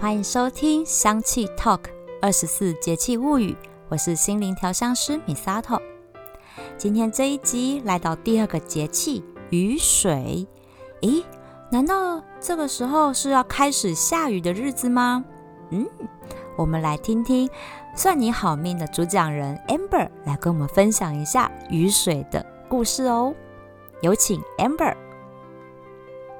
欢迎收听香气 Talk 二十四节气物语，我是心灵调香师米萨托。今天这一集来到第二个节气雨水，咦，难道这个时候是要开始下雨的日子吗？嗯，我们来听听算你好命的主讲人 Amber 来跟我们分享一下雨水的故事哦。有请 Amber。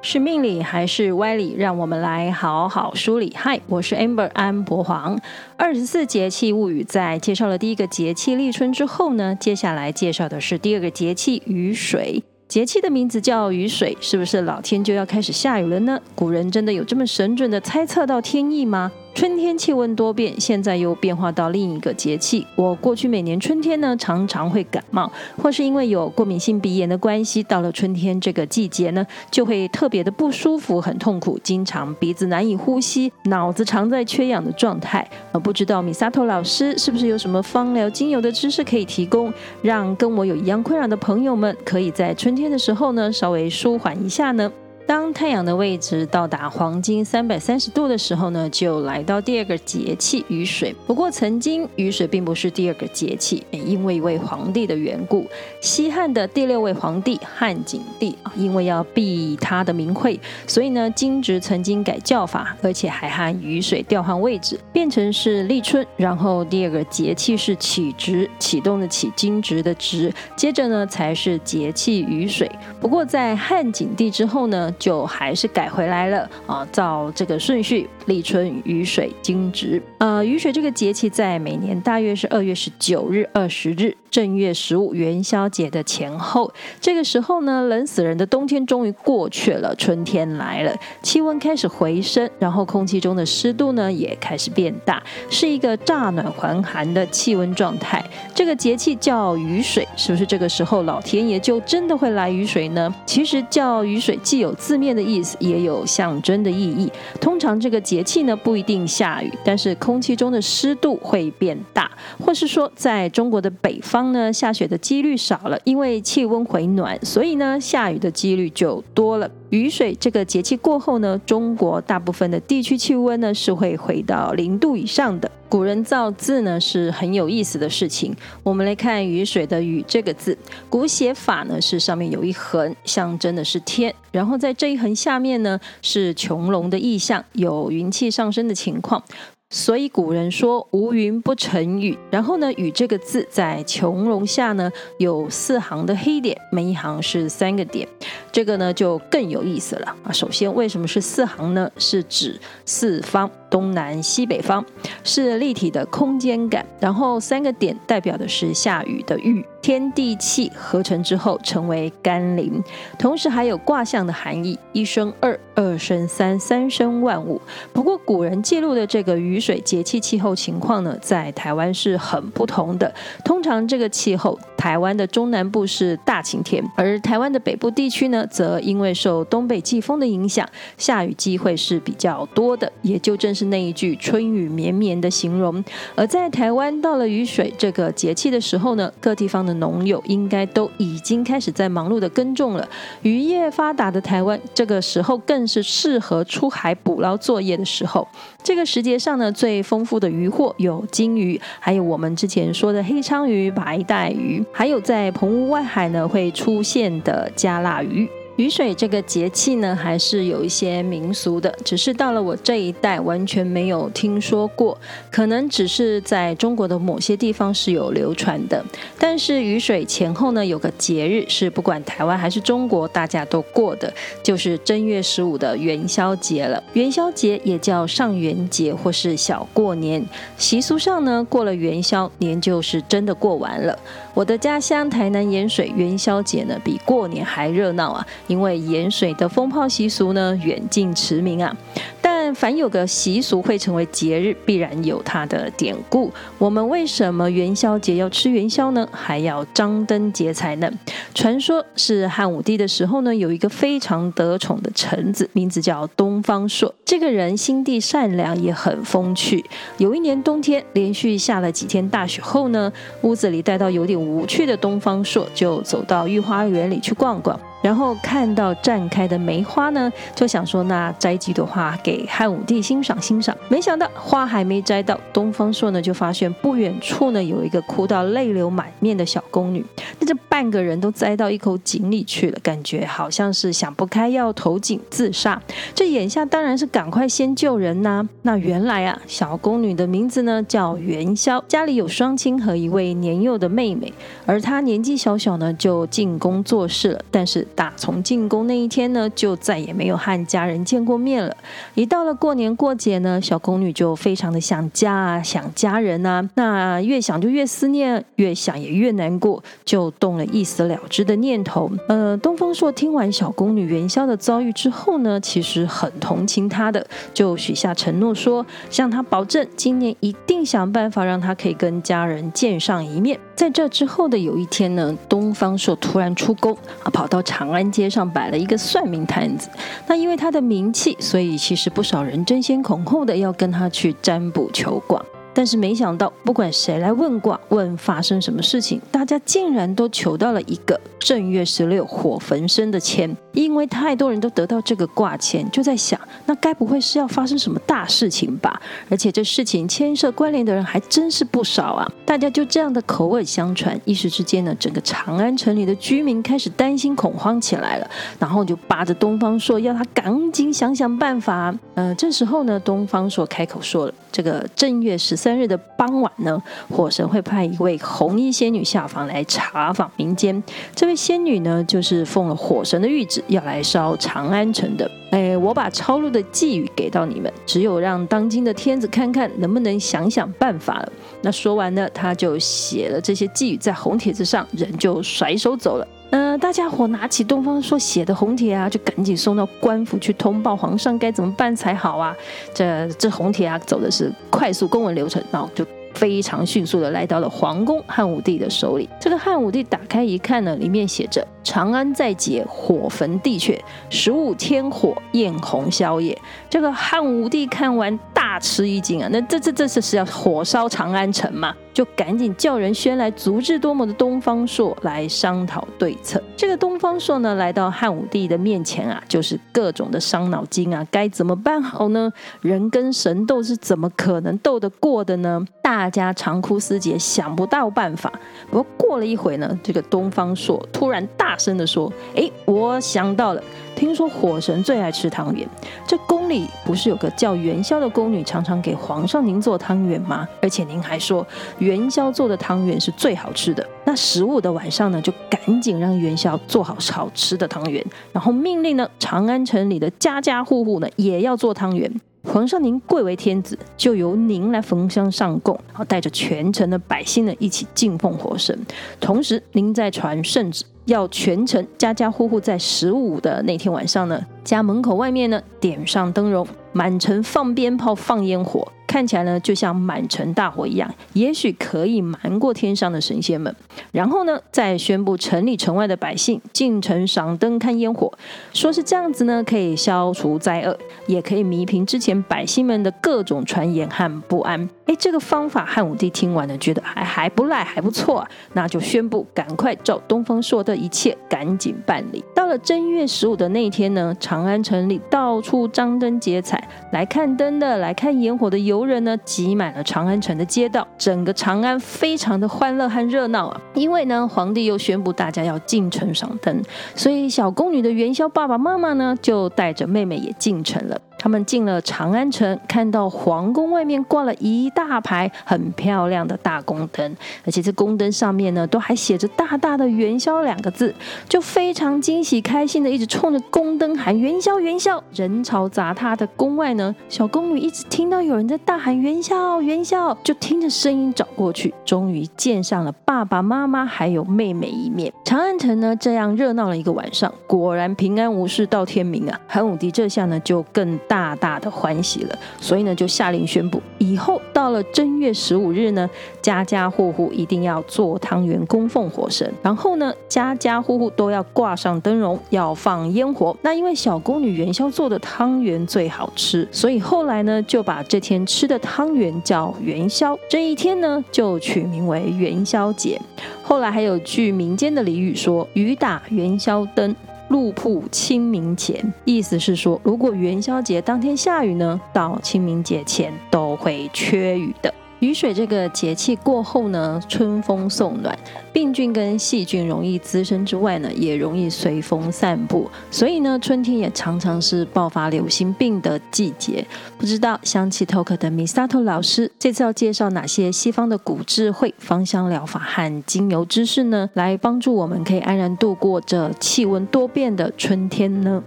是命理还是歪理？让我们来好好梳理。嗨，我是 Amber 安博黄。二十四节气物语在介绍了第一个节气立春之后呢，接下来介绍的是第二个节气雨水。节气的名字叫雨水，是不是老天就要开始下雨了呢？古人真的有这么神准的猜测到天意吗？春天气温多变，现在又变化到另一个节气。我过去每年春天呢，常常会感冒，或是因为有过敏性鼻炎的关系，到了春天这个季节呢，就会特别的不舒服，很痛苦，经常鼻子难以呼吸，脑子常在缺氧的状态。呃，不知道米萨托老师是不是有什么芳疗精油的知识可以提供，让跟我有一样困扰的朋友们，可以在春天的时候呢，稍微舒缓一下呢？当太阳的位置到达黄金三百三十度的时候呢，就来到第二个节气雨水。不过，曾经雨水并不是第二个节气，因为一位皇帝的缘故。西汉的第六位皇帝汉景帝啊，因为要避他的名讳，所以呢，金职曾经改叫法，而且还和雨水调换位置，变成是立春。然后第二个节气是启职，启动的启，金职的职，接着呢才是节气雨水。不过在汉景帝之后呢。就还是改回来了啊，照这个顺序，立春、雨水、惊蛰。呃，雨水这个节气在每年大约是二月十九日、二十日。正月十五元宵节的前后，这个时候呢，冷死人的冬天终于过去了，春天来了，气温开始回升，然后空气中的湿度呢也开始变大，是一个乍暖还寒的气温状态。这个节气叫雨水，是不是这个时候老天爷就真的会来雨水呢？其实叫雨水既有字面的意思，也有象征的意义。通常这个节气呢不一定下雨，但是空气中的湿度会变大，或是说在中国的北方。呢下雪的几率少了，因为气温回暖，所以呢下雨的几率就多了。雨水这个节气过后呢，中国大部分的地区气温呢是会回到零度以上的。古人造字呢是很有意思的事情。我们来看雨水的“雨”这个字，古写法呢是上面有一横，象征的是天，然后在这一横下面呢是穹隆的意象，有云气上升的情况。所以古人说无云不成雨，然后呢，雨这个字在穹隆下呢有四行的黑点，每一行是三个点，这个呢就更有意思了啊。首先，为什么是四行呢？是指四方。东南西北方是立体的空间感，然后三个点代表的是下雨的雨，天地气合成之后成为甘霖，同时还有卦象的含义，一生二，二生三，三生万物。不过古人记录的这个雨水节气气候情况呢，在台湾是很不同的。通常这个气候，台湾的中南部是大晴天，而台湾的北部地区呢，则因为受东北季风的影响，下雨机会是比较多的，也就正。是那一句“春雨绵绵”的形容。而在台湾，到了雨水这个节气的时候呢，各地方的农友应该都已经开始在忙碌的耕种了。渔业发达的台湾，这个时候更是适合出海捕捞作业的时候。这个时节上呢，最丰富的渔获有金鱼，还有我们之前说的黑鲳鱼、白带鱼，还有在澎湖外海呢会出现的加辣鱼。雨水这个节气呢，还是有一些民俗的，只是到了我这一代完全没有听说过，可能只是在中国的某些地方是有流传的。但是雨水前后呢，有个节日是不管台湾还是中国大家都过的，就是正月十五的元宵节了。元宵节也叫上元节或是小过年，习俗上呢，过了元宵年就是真的过完了。我的家乡台南盐水元宵节呢，比过年还热闹啊！因为盐水的风炮习俗呢，远近驰名啊。但凡有个习俗会成为节日，必然有它的典故。我们为什么元宵节要吃元宵呢？还要张灯结彩呢？传说是汉武帝的时候呢，有一个非常得宠的臣子，名字叫东方朔。这个人心地善良，也很风趣。有一年冬天，连续下了几天大雪后呢，屋子里待到有点无趣的东方朔，就走到御花园里去逛逛。然后看到绽开的梅花呢，就想说那摘几朵花给汉武帝欣赏欣赏。没想到花还没摘到，东方朔呢就发现不远处呢有一个哭到泪流满面的小宫女，那这半个人都栽到一口井里去了，感觉好像是想不开要投井自杀。这眼下当然是赶快先救人呐。那原来啊，小宫女的名字呢叫元宵，家里有双亲和一位年幼的妹妹，而她年纪小小呢就进宫做事了，但是。打从进宫那一天呢，就再也没有和家人见过面了。一到了过年过节呢，小宫女就非常的想家啊，想家人啊。那越想就越思念，越想也越难过，就动了一死了之的念头。呃，东方朔听完小宫女元宵的遭遇之后呢，其实很同情她的，就许下承诺说，向她保证今年一定想办法让她可以跟家人见上一面。在这之后的有一天呢，东方朔突然出宫啊，跑到长安街上摆了一个算命摊子。那因为他的名气，所以其实不少人争先恐后的要跟他去占卜求卦。但是没想到，不管谁来问卦，问发生什么事情，大家竟然都求到了一个正月十六火焚身的签。因为太多人都得到这个卦签，就在想，那该不会是要发生什么大事情吧？而且这事情牵涉关联的人还真是不少啊！大家就这样的口耳相传，一时之间呢，整个长安城里的居民开始担心恐慌起来了，然后就扒着东方朔要他赶紧想想办法。呃，这时候呢，东方朔开口说了。这个正月十三日的傍晚呢，火神会派一位红衣仙女下凡来查访民间。这位仙女呢，就是奉了火神的谕旨，要来烧长安城的。哎，我把抄录的寄语给到你们，只有让当今的天子看看能不能想想办法了。那说完呢，他就写了这些寄语在红帖子上，人就甩手走了。呃，大家伙拿起东方朔写的红帖啊，就赶紧送到官府去通报皇上，该怎么办才好啊？这这红帖啊，走的是快速公文流程，然后就非常迅速的来到了皇宫汉武帝的手里。这个汉武帝打开一看呢，里面写着“长安在劫，火焚地阙，十五天火焰红宵夜”。这个汉武帝看完吃一惊啊！那这这这是是要火烧长安城嘛？就赶紧叫人宣来足智多谋的东方朔来商讨对策。这个东方朔呢，来到汉武帝的面前啊，就是各种的伤脑筋啊，该怎么办好呢？人跟神斗是怎么可能斗得过的呢？大家长哭思竭，想不到办法。不过过了一会呢，这个东方朔突然大声的说：“哎，我想到了。”听说火神最爱吃汤圆，这宫里不是有个叫元宵的宫女，常常给皇上您做汤圆吗？而且您还说元宵做的汤圆是最好吃的。那十五的晚上呢，就赶紧让元宵做好好吃的汤圆，然后命令呢长安城里的家家户户呢也要做汤圆。皇上您贵为天子，就由您来焚香上供，然后带着全城的百姓呢一起敬奉火神，同时您再传圣旨。要全城家家户户在十五的那天晚上呢，家门口外面呢点上灯笼，满城放鞭炮、放烟火。看起来呢，就像满城大火一样，也许可以瞒过天上的神仙们。然后呢，再宣布城里城外的百姓进城赏灯看烟火，说是这样子呢，可以消除灾厄，也可以弥平之前百姓们的各种传言和不安。哎，这个方法汉武帝听完了，觉得还还不赖，还不错，那就宣布赶快照东方朔的一切赶紧办理。到了正月十五的那一天呢，长安城里到处张灯结彩，来看灯的，来看烟火的游。人呢挤满了长安城的街道，整个长安非常的欢乐和热闹啊！因为呢，皇帝又宣布大家要进城赏灯，所以小宫女的元宵爸爸妈妈呢就带着妹妹也进城了。他们进了长安城，看到皇宫外面挂了一大排很漂亮的大宫灯，而且这宫灯上面呢都还写着大大的“元宵”两个字，就非常惊喜开心的一直冲着宫灯喊“元宵元宵”。人潮杂沓的宫外呢，小宫女一直听到有人在大喊“元宵元宵”，就听着声音找过去，终于见上了爸爸妈妈还有妹妹一面。长安城呢这样热闹了一个晚上，果然平安无事到天明啊！汉武帝这下呢就更。大大的欢喜了，所以呢，就下令宣布，以后到了正月十五日呢，家家户户一定要做汤圆供奉火神，然后呢，家家户户都要挂上灯笼，要放烟火。那因为小宫女元宵做的汤圆最好吃，所以后来呢，就把这天吃的汤圆叫元宵，这一天呢，就取名为元宵节。后来还有句民间的俚语说：“雨打元宵灯。”路铺清明前，意思是说，如果元宵节当天下雨呢，到清明节前都会缺雨的。雨水这个节气过后呢，春风送暖，病菌跟细菌容易滋生之外呢，也容易随风散布，所以呢，春天也常常是爆发流行病的季节。不知道香气 Talk 的 Misato 老师这次要介绍哪些西方的古智慧、芳香疗法和精油知识呢？来帮助我们可以安然度过这气温多变的春天呢？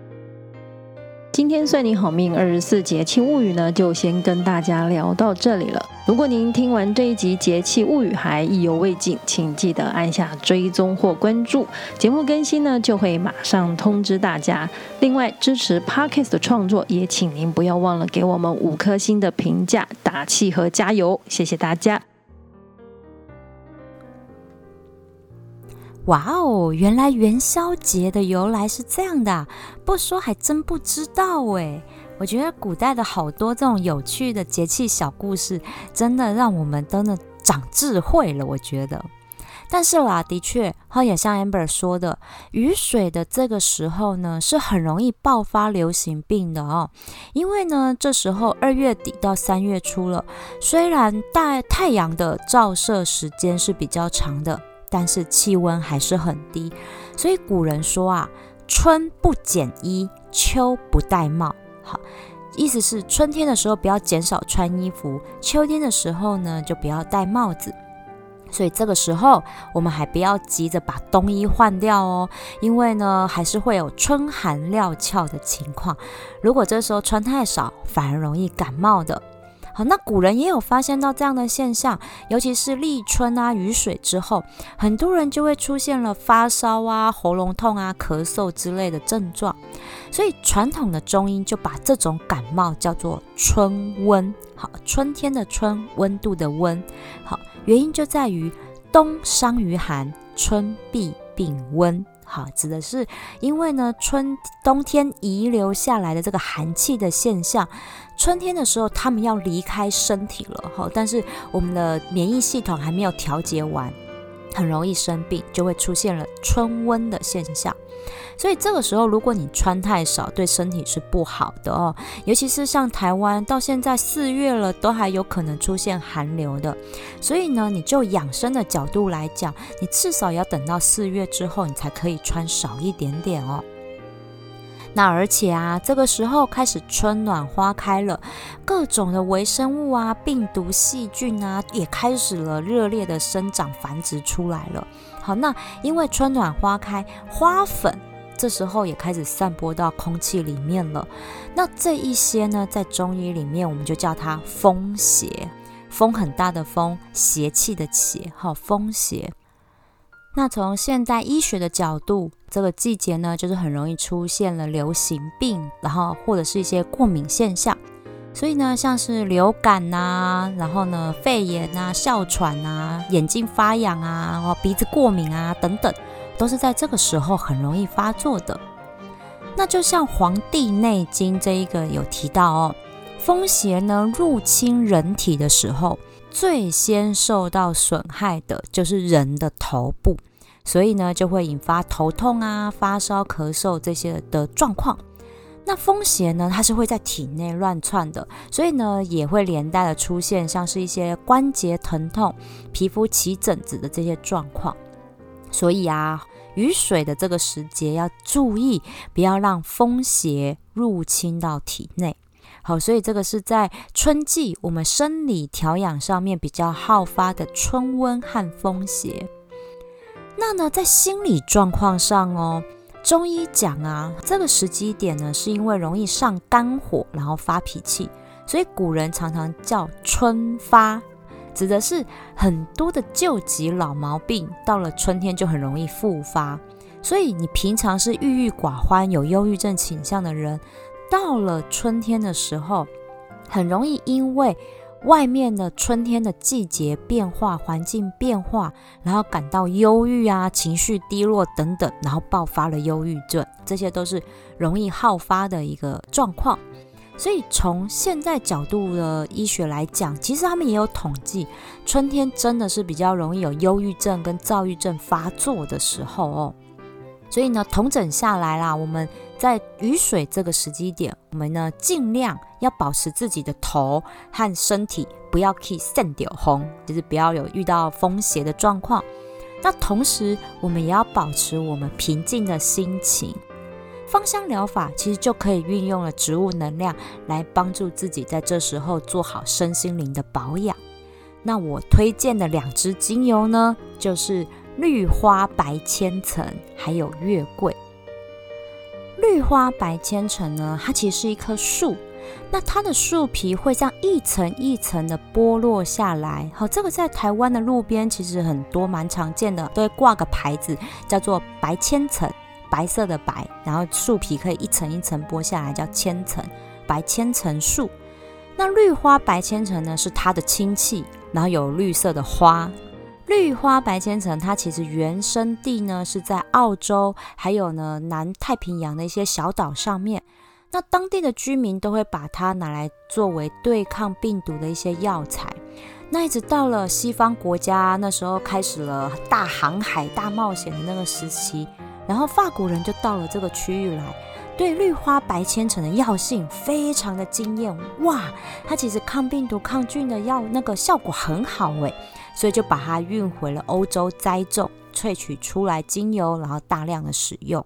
今天算你好命二十四节气物语呢，就先跟大家聊到这里了。如果您听完这一集节气物语还意犹未尽，请记得按下追踪或关注，节目更新呢就会马上通知大家。另外，支持 Podcast 的创作，也请您不要忘了给我们五颗星的评价，打气和加油，谢谢大家。哇哦，原来元宵节的由来是这样的，不说还真不知道哎。我觉得古代的好多这种有趣的节气小故事，真的让我们都能长智慧了。我觉得，但是啦，的确，哈也像 Amber 说的，雨水的这个时候呢，是很容易爆发流行病的哦。因为呢，这时候二月底到三月初了，虽然大太阳的照射时间是比较长的。但是气温还是很低，所以古人说啊，春不减衣，秋不戴帽。好，意思是春天的时候不要减少穿衣服，秋天的时候呢就不要戴帽子。所以这个时候我们还不要急着把冬衣换掉哦，因为呢还是会有春寒料峭的情况。如果这时候穿太少，反而容易感冒的。好，那古人也有发现到这样的现象，尤其是立春啊，雨水之后，很多人就会出现了发烧啊、喉咙痛啊、咳嗽之类的症状。所以传统的中医就把这种感冒叫做春温。好，春天的春，温度的温。好，原因就在于冬伤于寒，春必病温。好，指的是因为呢，春冬天遗留下来的这个寒气的现象，春天的时候他们要离开身体了，哈，但是我们的免疫系统还没有调节完，很容易生病，就会出现了春温的现象。所以这个时候，如果你穿太少，对身体是不好的哦。尤其是像台湾，到现在四月了，都还有可能出现寒流的。所以呢，你就养生的角度来讲，你至少要等到四月之后，你才可以穿少一点点哦。那而且啊，这个时候开始春暖花开了，各种的微生物啊、病毒、细菌啊，也开始了热烈的生长繁殖出来了。好，那因为春暖花开，花粉这时候也开始散播到空气里面了。那这一些呢，在中医里面，我们就叫它风邪，风很大的风，邪气的邪，好，风邪。那从现代医学的角度，这个季节呢，就是很容易出现了流行病，然后或者是一些过敏现象。所以呢，像是流感呐，然后呢，肺炎呐，哮喘呐，眼睛发痒啊，哦，鼻子过敏啊，等等，都是在这个时候很容易发作的。那就像《黄帝内经》这一个有提到哦，风邪呢入侵人体的时候，最先受到损害的就是人的头部，所以呢，就会引发头痛啊、发烧、咳嗽这些的状况。那风邪呢？它是会在体内乱窜的，所以呢，也会连带的出现像是一些关节疼痛、皮肤起疹子的这些状况。所以啊，雨水的这个时节要注意，不要让风邪入侵到体内。好，所以这个是在春季我们生理调养上面比较好发的春温和风邪。那呢，在心理状况上哦。中医讲啊，这个时机点呢，是因为容易上肝火，然后发脾气，所以古人常常叫春发，指的是很多的旧疾老毛病到了春天就很容易复发。所以你平常是郁郁寡欢、有忧郁症倾向的人，到了春天的时候，很容易因为。外面的春天的季节变化，环境变化，然后感到忧郁啊，情绪低落等等，然后爆发了忧郁症，这些都是容易好发的一个状况。所以从现在角度的医学来讲，其实他们也有统计，春天真的是比较容易有忧郁症跟躁郁症发作的时候哦。所以呢，统整下来啦，我们在雨水这个时机点，我们呢尽量要保持自己的头和身体不要 keep 散掉红，就是不要有遇到风邪的状况。那同时，我们也要保持我们平静的心情。芳香疗法其实就可以运用了植物能量来帮助自己在这时候做好身心灵的保养。那我推荐的两支精油呢，就是绿花白千层还有月桂。绿花白千层呢，它其实是一棵树，那它的树皮会这样一层一层的剥落下来。好，这个在台湾的路边其实很多，蛮常见的，都会挂个牌子，叫做白千层。白色的白，然后树皮可以一层一层剥下来，叫千层白千层树。那绿花白千层呢，是它的亲戚，然后有绿色的花。绿花白千层它其实原生地呢是在澳洲，还有呢南太平洋的一些小岛上面。那当地的居民都会把它拿来作为对抗病毒的一些药材。那一直到了西方国家，那时候开始了大航海、大冒险的那个时期。然后法国人就到了这个区域来，对绿花白千层的药性非常的惊艳，哇，它其实抗病毒、抗菌的药那个效果很好诶，所以就把它运回了欧洲栽种，萃取出来精油，然后大量的使用。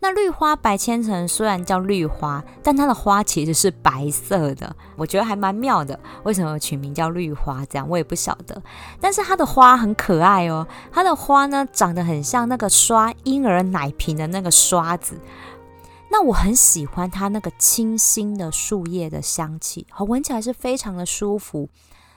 那绿花白千层虽然叫绿花，但它的花其实是白色的，我觉得还蛮妙的。为什么取名叫绿花？这样我也不晓得。但是它的花很可爱哦，它的花呢长得很像那个刷婴儿奶瓶的那个刷子。那我很喜欢它那个清新的树叶的香气，好闻起来是非常的舒服。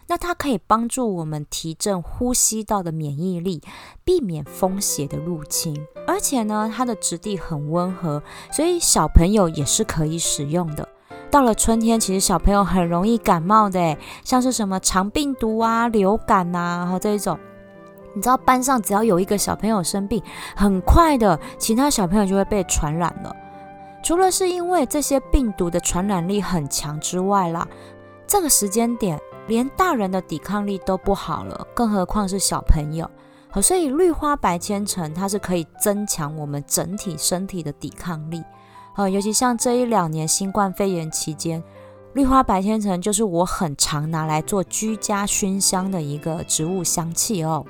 那它可以帮助我们提振呼吸道的免疫力，避免风邪的入侵。而且呢，它的质地很温和，所以小朋友也是可以使用的。到了春天，其实小朋友很容易感冒的，像是什么肠病毒啊、流感呐，然后这一种，你知道班上只要有一个小朋友生病，很快的其他小朋友就会被传染了。除了是因为这些病毒的传染力很强之外啦，这个时间点。连大人的抵抗力都不好了，更何况是小朋友。好，所以绿花白千层它是可以增强我们整体身体的抵抗力。好，尤其像这一两年新冠肺炎期间，绿花白千层就是我很常拿来做居家熏香的一个植物香气哦。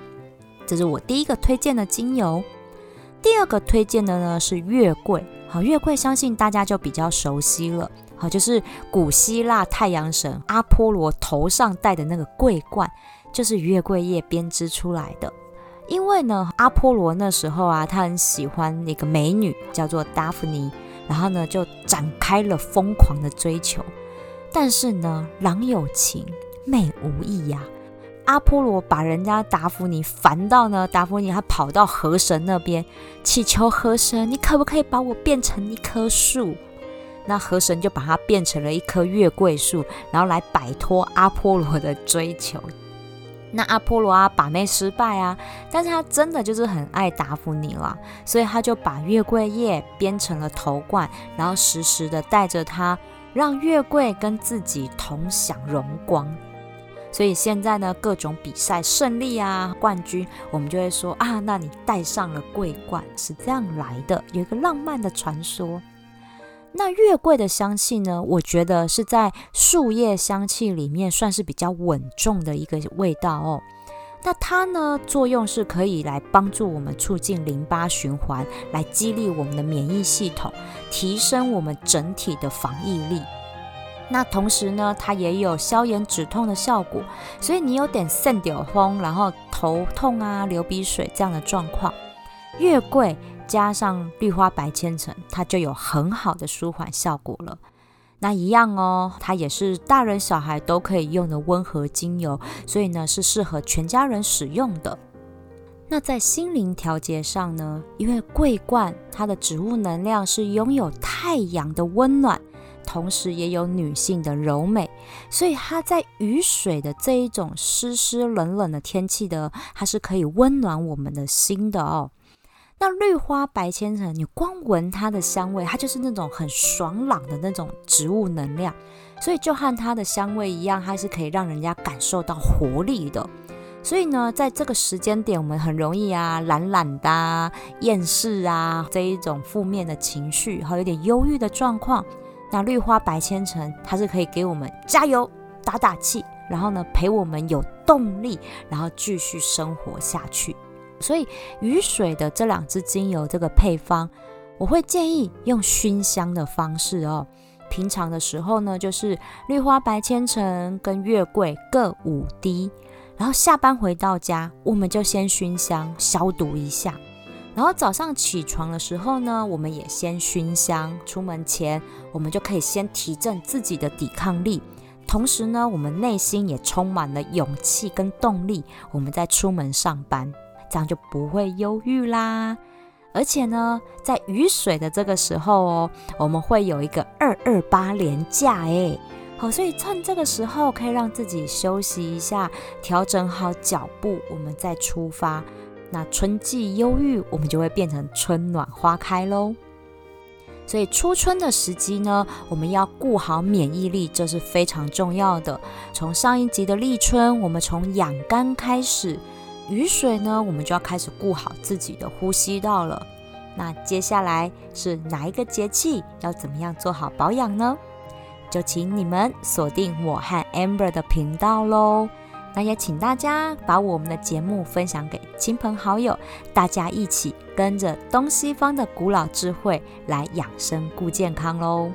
这是我第一个推荐的精油。第二个推荐的呢是月桂。好，月桂相信大家就比较熟悉了。好，就是古希腊太阳神阿波罗头上戴的那个桂冠，就是月桂叶编织出来的。因为呢，阿波罗那时候啊，他很喜欢一个美女，叫做达芙妮，然后呢，就展开了疯狂的追求。但是呢，郎有情，妹无意呀。阿波罗把人家达芙妮烦到呢，达芙妮他跑到河神那边，祈求河神，你可不可以把我变成一棵树？那河神就把它变成了一棵月桂树，然后来摆脱阿波罗的追求。那阿波罗啊，把妹失败啊，但是他真的就是很爱达芙妮了，所以他就把月桂叶编成了头冠，然后时时的带着它，让月桂跟自己同享荣光。所以现在呢，各种比赛胜利啊，冠军，我们就会说啊，那你戴上了桂冠是这样来的，有一个浪漫的传说。那月桂的香气呢？我觉得是在树叶香气里面算是比较稳重的一个味道哦。那它呢，作用是可以来帮助我们促进淋巴循环，来激励我们的免疫系统，提升我们整体的防疫力。那同时呢，它也有消炎止痛的效果。所以你有点肾掉风，然后头痛啊、流鼻水这样的状况，月桂。加上绿花白千层，它就有很好的舒缓效果了。那一样哦，它也是大人小孩都可以用的温和精油，所以呢是适合全家人使用的。那在心灵调节上呢，因为桂冠它的植物能量是拥有太阳的温暖，同时也有女性的柔美，所以它在雨水的这一种湿湿冷冷的天气的，它是可以温暖我们的心的哦。那绿花白千层，你光闻它的香味，它就是那种很爽朗的那种植物能量，所以就和它的香味一样，它是可以让人家感受到活力的。所以呢，在这个时间点，我们很容易啊懒懒的、厌世啊这一种负面的情绪，和有点忧郁的状况。那绿花白千层，它是可以给我们加油、打打气，然后呢陪我们有动力，然后继续生活下去。所以雨水的这两支精油这个配方，我会建议用熏香的方式哦。平常的时候呢，就是绿花白千层跟月桂各五滴，然后下班回到家，我们就先熏香消毒一下。然后早上起床的时候呢，我们也先熏香。出门前，我们就可以先提振自己的抵抗力，同时呢，我们内心也充满了勇气跟动力，我们再出门上班。这样就不会忧郁啦，而且呢，在雨水的这个时候哦，我们会有一个二二八连假哎，好，所以趁这个时候可以让自己休息一下，调整好脚步，我们再出发。那春季忧郁，我们就会变成春暖花开喽。所以初春的时机呢，我们要顾好免疫力，这是非常重要的。从上一集的立春，我们从养肝开始。雨水呢，我们就要开始顾好自己的呼吸道了。那接下来是哪一个节气要怎么样做好保养呢？就请你们锁定我和 Amber 的频道喽。那也请大家把我们的节目分享给亲朋好友，大家一起跟着东西方的古老智慧来养生顾健康喽。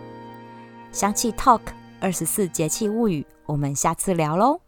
香气 Talk 二十四节气物语，我们下次聊喽。